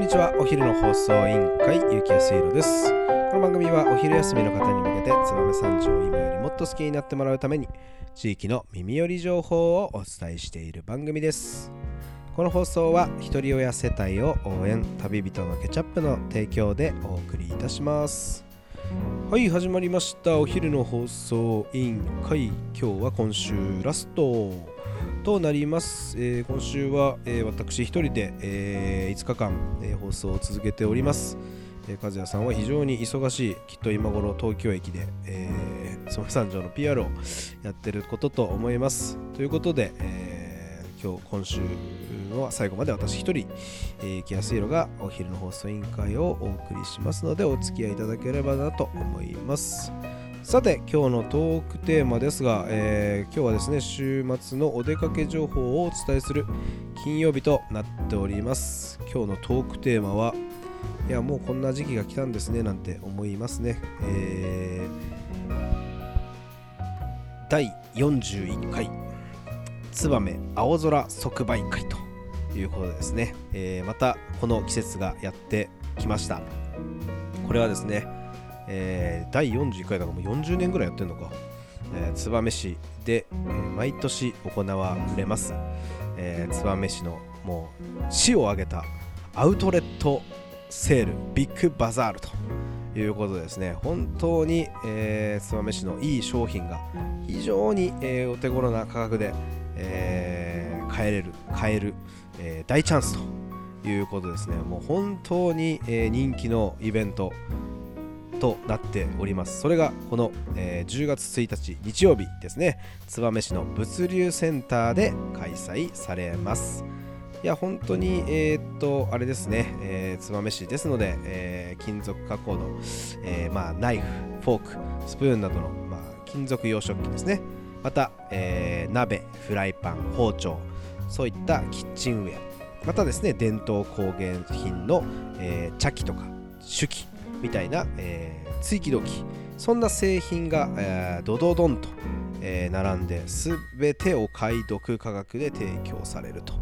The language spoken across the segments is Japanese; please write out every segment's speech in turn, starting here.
んにちは。お昼の放送委員会ゆきやすいろです。この番組はお昼休みの方に向けて燕三条を今よりもっと好きになってもらうために地域の耳寄り情報をお伝えしている番組です。この放送はひとり親世帯を応援旅人のケチャップの提供でお送りいたします。はい始まりました。お昼の放送委員会。今日は今週ラスト。となります、えー、今週は、えー、私一人で、えー、5日間、え放送を続けております、え和也さんは非常に忙しいきっと今頃東京駅で、えー、ソメ三条の PR をやってることと思います。ということで、え今日今週は最後まで私一人、えー、木安弘がお昼の放送委員会をお送りしますのでお付き合いいただければなと思います。さて今日のトークテーマですが、えー、今日はですね週末のお出かけ情報をお伝えする金曜日となっております。今日のトークテーマはいやもうこんな時期が来たんですねなんて思いますね、えー、第41回燕青空即売会ということですね、えー、またこの季節がやってきました。これはですねえー、第41回だからもう40年ぐらいやってるのか、えー、燕市で、えー、毎年行われます、えー、燕市のもう市を挙げたアウトレットセールビッグバザールということですね。本当に、えー、燕市のいい商品が非常に、えー、お手頃な価格で、えー、買えれる買える、えー、大チャンスということですね。もう本当に、えー、人気のイベント。となっております。それがこの、えー、10月1日日曜日ですね。燕市の物流センターで開催されます。いや本当にえー、っとあれですね、えー、燕市ですので、えー、金属加工の、えー、まあナイフフォークスプーンなどの、まあ、金属洋食器ですね。また、えー、鍋フライパン包丁そういったキッチンウェア。またですね伝統工芸品の、えー、茶器とか手記みたいな、えー、追記土器。そんな製品が、えー、ドドドンと、えー、並んで全てお買い得価格で提供されると。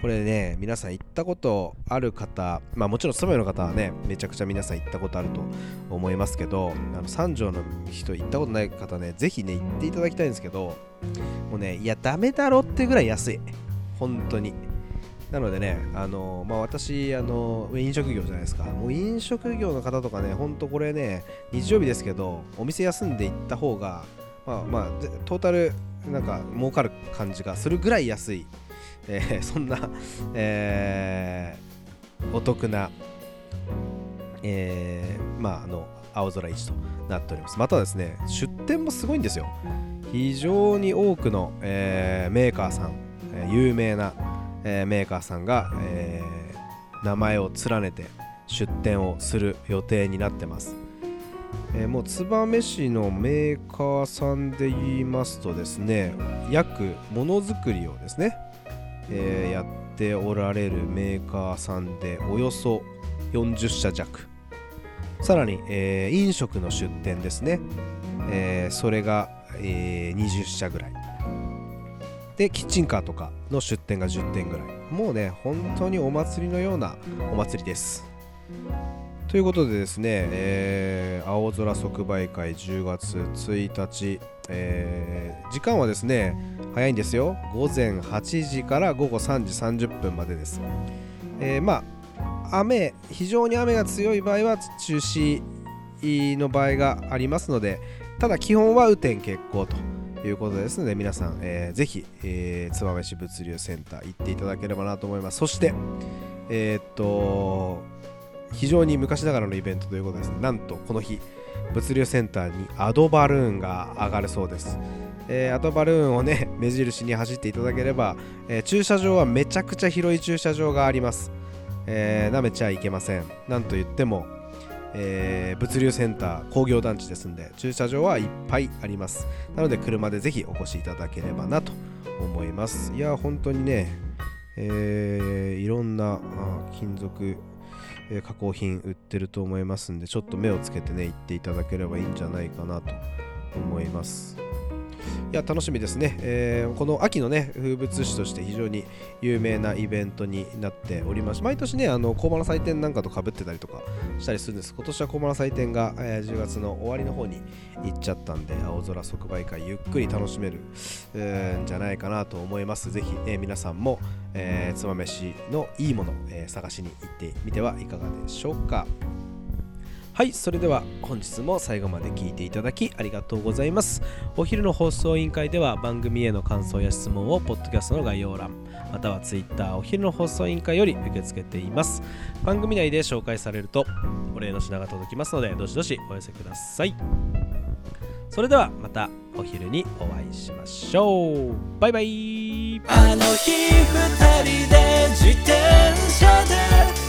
これね皆さん行ったことある方まあもちろん住まいの方はねめちゃくちゃ皆さん行ったことあると思いますけどあの三条の人行ったことない方ねぜひね行っていただきたいんですけどもうねいやダメだろってぐらい安い。本当に。なのでね、あのまあ、私あの、飲食業じゃないですか。もう飲食業の方とかね、ほんとこれね、日曜日ですけど、お店休んで行った方が、まあまあ、トータル、なんか儲かる感じがするぐらい安い、えー、そんな、えー、お得な、えー、まあ、あの、青空市となっております。またですね、出店もすごいんですよ。非常に多くの、えー、メーカーさん、え、有名な、えー、メーカーさんが、えー、名前を連ねて出店をする予定になってます、えー、もう燕市のメーカーさんで言いますとですね約ものづくりをですね、えー、やっておられるメーカーさんでおよそ40社弱。さらに、えー、飲食の出店ですね、えー、それが、えー、20社ぐらい。でキッチンカーとかの出店が10店ぐらい。もうね本当にお祭りのようなお祭りです。ということでですね、えー、青空即売会10月1日、えー、時間はですね早いんですよ。午前8時から午後3時30分までです、えー、まあ雨非常に雨が強い場合は中止の場合がありますのでただ基本は雨天決行と。いうことですので皆さん、えー、ぜひ、えー、燕市物流センター行っていただければなと思います。そしてえー、っと非常に昔ながらのイベントということですね。なんとこの日物流センターにアドバルーンが上がるそうです、えー、アドバルーンをね目印に走っていただければ、えー、駐車場はめちゃくちゃ広い駐車場があります、えー、舐めちゃいけません。なんと言ってもえー、物流センター工業団地ですんで駐車場はいっぱいあります。なので車でぜひお越しいただければなと思います。いや本当にね、えー、いろんな金属、加工品売ってると思いますんでちょっと目をつけてね行っていただければいいんじゃないかなと思います。いや楽しみですね、えーこの秋のね風物詩として非常に有名なイベントになっております。毎年ねあの祭典なんかとかぶってたりとかしたりするんです。今年はコーマの祭典が、えー10月の終わりの方に行っちゃったんで青空即売会ゆっくり楽しめるんじゃないかなと思います。ぜひ、えー皆さんも、えー、つまめしのいいもの、え探しに行ってみてはいかがでしょうか。はいそれでは本日も最後まで聞いていただきありがとうございます。お昼の放送委員会では番組への感想や質問をポッドキャストの概要欄または Twitter お昼の放送委員会より受け付けています。番組内で紹介されるとお礼の品が届きますのでどしどしお寄せください。それではまたお昼にお会いしましょう。バイバイ。あの日二人で自転車で